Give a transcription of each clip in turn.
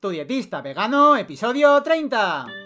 Tu dietista vegano, episodio 30.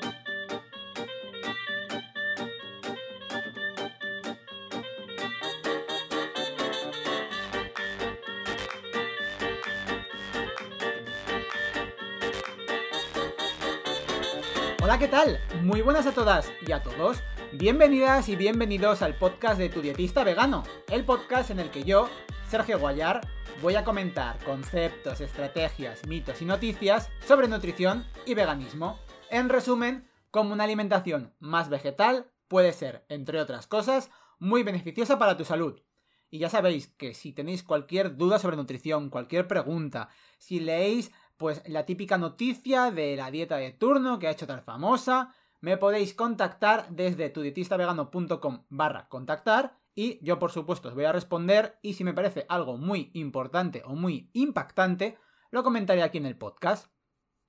¿Qué tal? Muy buenas a todas y a todos. Bienvenidas y bienvenidos al podcast de Tu dietista vegano, el podcast en el que yo, Sergio Guayar, voy a comentar conceptos, estrategias, mitos y noticias sobre nutrición y veganismo. En resumen, cómo una alimentación más vegetal puede ser, entre otras cosas, muy beneficiosa para tu salud. Y ya sabéis que si tenéis cualquier duda sobre nutrición, cualquier pregunta, si leéis pues la típica noticia de la dieta de turno que ha hecho tal famosa, me podéis contactar desde tudietistavegano.com barra contactar y yo por supuesto os voy a responder y si me parece algo muy importante o muy impactante, lo comentaré aquí en el podcast.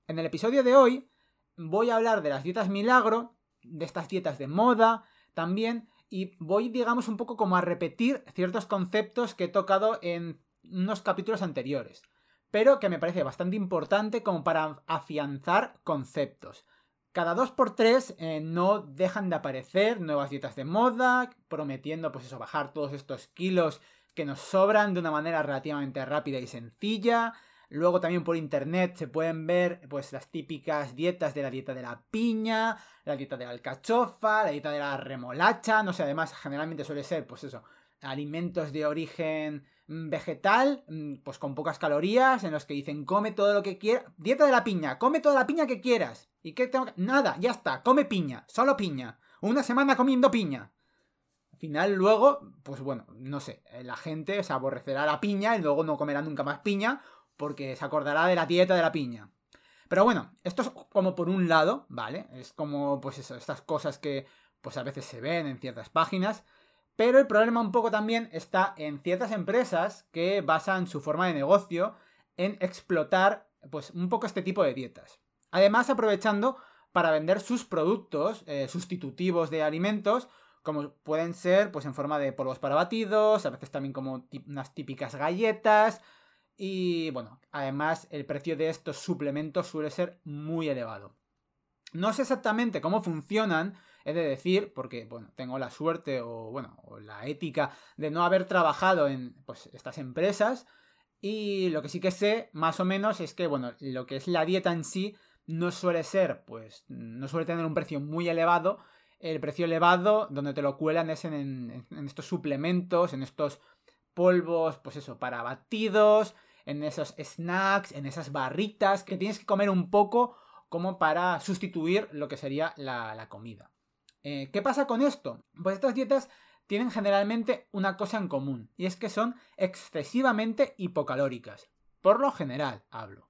En el episodio de hoy voy a hablar de las dietas milagro, de estas dietas de moda también, y voy digamos un poco como a repetir ciertos conceptos que he tocado en unos capítulos anteriores, pero que me parece bastante importante como para afianzar conceptos. Cada dos por tres eh, no dejan de aparecer nuevas dietas de moda, prometiendo pues eso, bajar todos estos kilos que nos sobran de una manera relativamente rápida y sencilla. Luego también por internet se pueden ver pues las típicas dietas de la dieta de la piña, la dieta de la alcachofa, la dieta de la remolacha, no sé, además generalmente suele ser pues eso, alimentos de origen mm, vegetal, mm, pues con pocas calorías, en los que dicen come todo lo que quieras, dieta de la piña, come toda la piña que quieras. ¿Y qué tengo que...? Nada, ya está, come piña, solo piña. Una semana comiendo piña. Al final, luego, pues bueno, no sé, eh, la gente se aborrecerá la piña y luego no comerá nunca más piña porque se acordará de la dieta de la piña. Pero bueno, esto es como por un lado, ¿vale? Es como, pues eso, estas cosas que pues a veces se ven en ciertas páginas. Pero el problema un poco también está en ciertas empresas que basan su forma de negocio en explotar, pues, un poco este tipo de dietas. Además, aprovechando para vender sus productos eh, sustitutivos de alimentos, como pueden ser pues en forma de polvos para batidos, a veces también como unas típicas galletas. Y bueno, además el precio de estos suplementos suele ser muy elevado. No sé exactamente cómo funcionan, he de decir, porque bueno, tengo la suerte o bueno, o la ética de no haber trabajado en pues, estas empresas. Y lo que sí que sé, más o menos, es que bueno, lo que es la dieta en sí no suele ser, pues, no suele tener un precio muy elevado. El precio elevado, donde te lo cuelan, es en, estos suplementos, en estos polvos, pues eso, para batidos, en esos snacks, en esas barritas, que tienes que comer un poco como para sustituir lo que sería la, comida. Eh, ¿Qué pasa con esto? Pues estas dietas tienen generalmente una cosa en común, y es que son excesivamente hipocalóricas. Por lo general, hablo.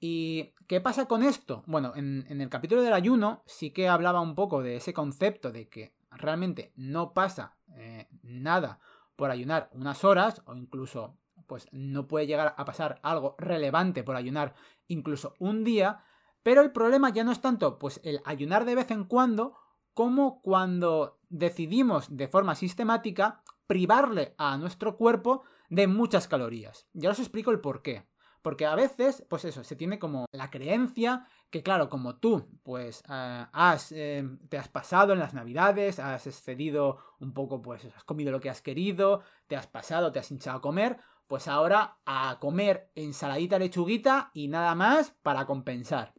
¿Y qué pasa con esto? Bueno, en, el capítulo del ayuno sí que hablaba un poco de ese concepto de que realmente no pasa eh, nada por ayunar unas horas o incluso pues no puede llegar a pasar algo relevante por ayunar incluso un día, pero el problema ya no es tanto pues el ayunar de vez en cuando como cuando decidimos de forma sistemática privarle a nuestro cuerpo de muchas calorías. Ya os explico el por qué. Porque a veces, pues eso, se tiene como la creencia que, claro, como tú, pues eh, has, eh, te has pasado en las navidades, has excedido un poco, pues has comido lo que has querido, te has pasado, te has hinchado a comer, pues ahora a comer ensaladita lechuguita y nada más para compensar.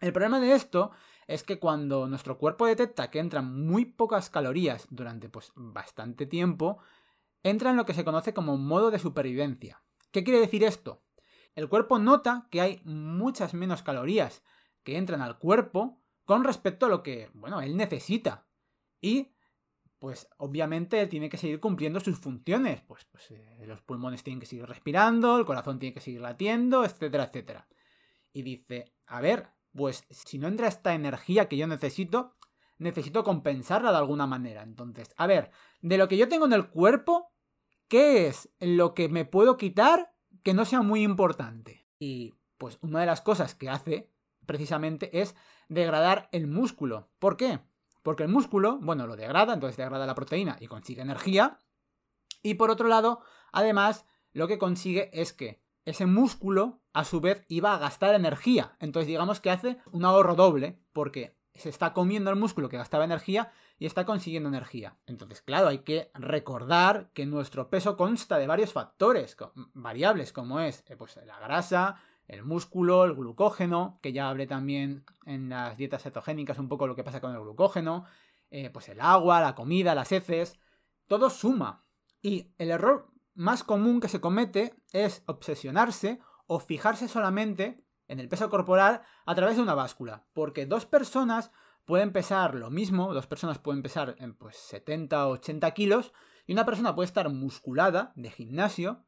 El problema de esto es que cuando nuestro cuerpo detecta que entran muy pocas calorías durante pues bastante tiempo, entra en lo que se conoce como modo de supervivencia. ¿Qué quiere decir esto? el cuerpo nota que hay muchas menos calorías que entran al cuerpo con respecto a lo que, bueno, él necesita. Y, pues, obviamente él tiene que seguir cumpliendo sus funciones. Pues, pues eh, los pulmones tienen que seguir respirando, el corazón tiene que seguir latiendo, etcétera, etcétera. Y dice, a ver, pues si no entra esta energía que yo necesito, necesito compensarla de alguna manera. Entonces, a ver, de lo que yo tengo en el cuerpo, ¿qué es lo que me puedo quitar que no sea muy importante. Y pues una de las cosas que hace precisamente es degradar el músculo. ¿Por qué? Porque el músculo, bueno, lo degrada, entonces degrada la proteína y consigue energía. Y por otro lado, además, lo que consigue es que ese músculo a su vez iba a gastar energía. Entonces digamos que hace un ahorro doble porque se está comiendo el músculo que gastaba energía y está consiguiendo energía. Entonces, claro, hay que recordar que nuestro peso consta de varios factores, variables, como es eh, pues, la grasa, el músculo, el glucógeno, que ya hablé también en las dietas cetogénicas un poco lo que pasa con el glucógeno, eh, pues el agua, la comida, las heces, todo suma. Y el error más común que se comete es obsesionarse o fijarse solamente en el peso corporal a través de una báscula, porque dos personas pueden pesar lo mismo, dos personas pueden pesar en pues 70 o 80 kilos, y una persona puede estar musculada de gimnasio,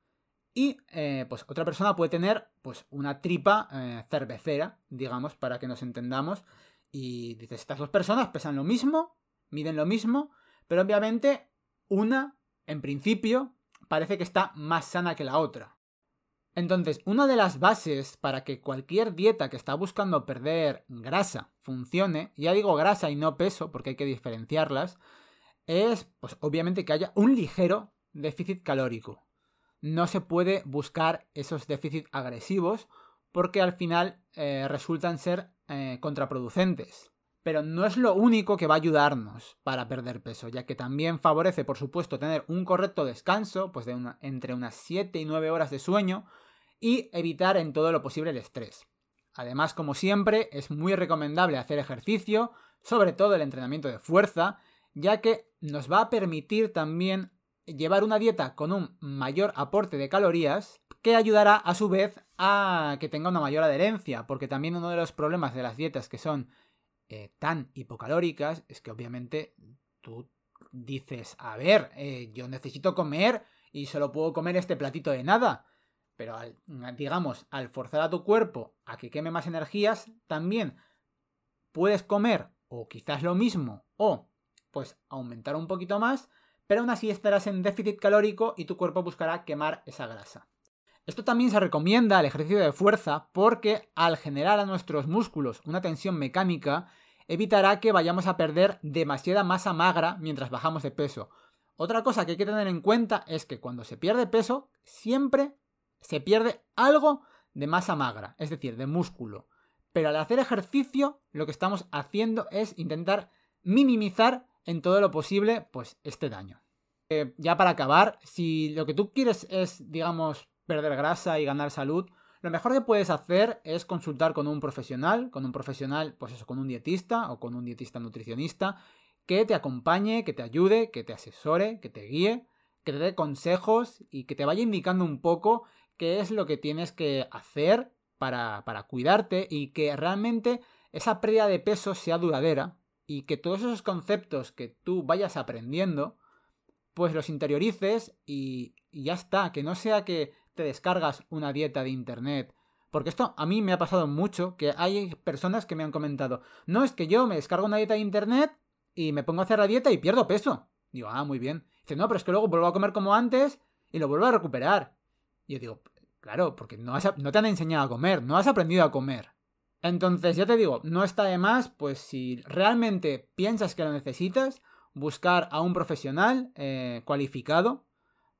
y eh, pues otra persona puede tener pues una tripa eh, cervecera, digamos, para que nos entendamos. Y dices, estas dos personas pesan lo mismo, miden lo mismo, pero obviamente una, en principio, parece que está más sana que la otra. Entonces, una de las bases para que cualquier dieta que está buscando perder grasa funcione, ya digo grasa y no peso porque hay que diferenciarlas, es pues obviamente que haya un ligero déficit calórico no se puede buscar esos déficits agresivos porque al final eh, resultan ser eh, contraproducentes. Pero no es lo único que va a ayudarnos para perder peso, ya que también favorece, por supuesto, tener un correcto descanso, pues de entre unas 7 y 9 horas de sueño, y evitar en todo lo posible el estrés. Además, como siempre, es muy recomendable hacer ejercicio, sobre todo el entrenamiento de fuerza, ya que nos va a permitir también llevar una dieta con un mayor aporte de calorías que ayudará a su vez a que tenga una mayor adherencia, porque también uno de los problemas de las dietas que son eh, tan hipocalóricas es que obviamente tú dices, a ver, eh, yo necesito comer y solo puedo comer este platito de nada. Pero digamos, al forzar a tu cuerpo a que queme más energías, también puedes comer o quizás lo mismo o pues aumentar un poquito más pero aún así estarás en déficit calórico y tu cuerpo buscará quemar esa grasa. Esto también se recomienda al ejercicio de fuerza porque al generar a nuestros músculos una tensión mecánica, evitará que vayamos a perder demasiada masa magra mientras bajamos de peso. Otra cosa que hay que tener en cuenta es que cuando se pierde peso, siempre se pierde algo de masa magra, es decir, de músculo. Pero al hacer ejercicio, lo que estamos haciendo es intentar minimizar en todo lo posible, pues este daño. Eh, ya para acabar, si lo que tú quieres es, digamos, perder grasa y ganar salud, lo mejor que puedes hacer es consultar con un profesional, con un profesional, pues eso, con un dietista o con un dietista nutricionista, que te acompañe, que te ayude, que te asesore, que te guíe, que te dé consejos y que te vaya indicando un poco qué es lo que tienes que hacer para, para cuidarte y que realmente esa pérdida de peso sea duradera, y que todos esos conceptos que tú vayas aprendiendo, pues los interiorices y, ya está, que no sea que te descargas una dieta de internet. Porque esto a mí me ha pasado mucho, que hay personas que me han comentado, no es que yo me descargo una dieta de internet y me pongo a hacer la dieta y pierdo peso. Digo, ah, muy bien. Dice, no, pero es que luego vuelvo a comer como antes y lo vuelvo a recuperar. Y yo digo, claro, porque no, no te han enseñado a comer, no has aprendido a comer. Entonces, ya te digo, no está de más, pues si realmente piensas que lo necesitas, buscar a un profesional eh, cualificado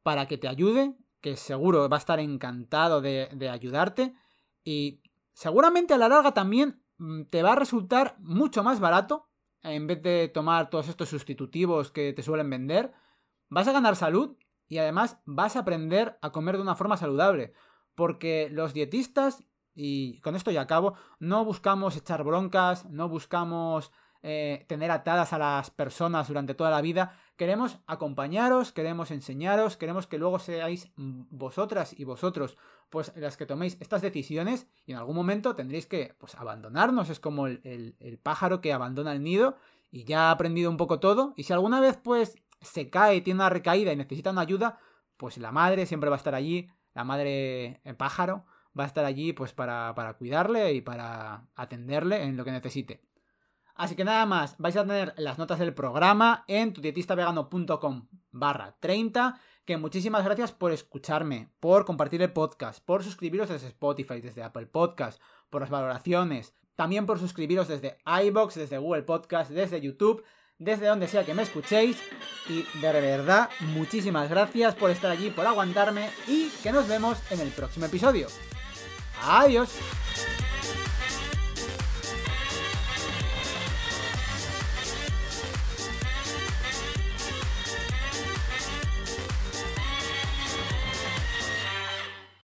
para que te ayude, que seguro va a estar encantado de, ayudarte y seguramente a la larga también mm, te va a resultar mucho más barato en vez de tomar todos estos sustitutivos que te suelen vender. Vas a ganar salud y además vas a aprender a comer de una forma saludable. Porque los dietistas y con esto ya acabo, no buscamos echar broncas, no buscamos eh, tener atadas a las personas durante toda la vida, queremos acompañaros, queremos enseñaros, queremos que luego seáis vosotras y vosotros pues las que toméis estas decisiones y en algún momento tendréis que pues abandonarnos, es como el, el pájaro que abandona el nido y ya ha aprendido un poco todo y si alguna vez pues se cae, tiene una recaída y necesita una ayuda, pues la madre siempre va a estar allí, la madre pájaro va a estar allí pues para, para cuidarle y para atenderle en lo que necesite. Así que nada más, vais a tener las notas del programa en tudietistavegano.com barra 30, que muchísimas gracias por escucharme, por compartir el podcast, por suscribiros desde Spotify, desde Apple Podcast, por las valoraciones, también por suscribiros desde iBox, desde Google Podcast, desde YouTube, desde donde sea que me escuchéis. Y de verdad, muchísimas gracias por estar aquí, por aguantarme y que nos vemos en el próximo episodio. Adiós.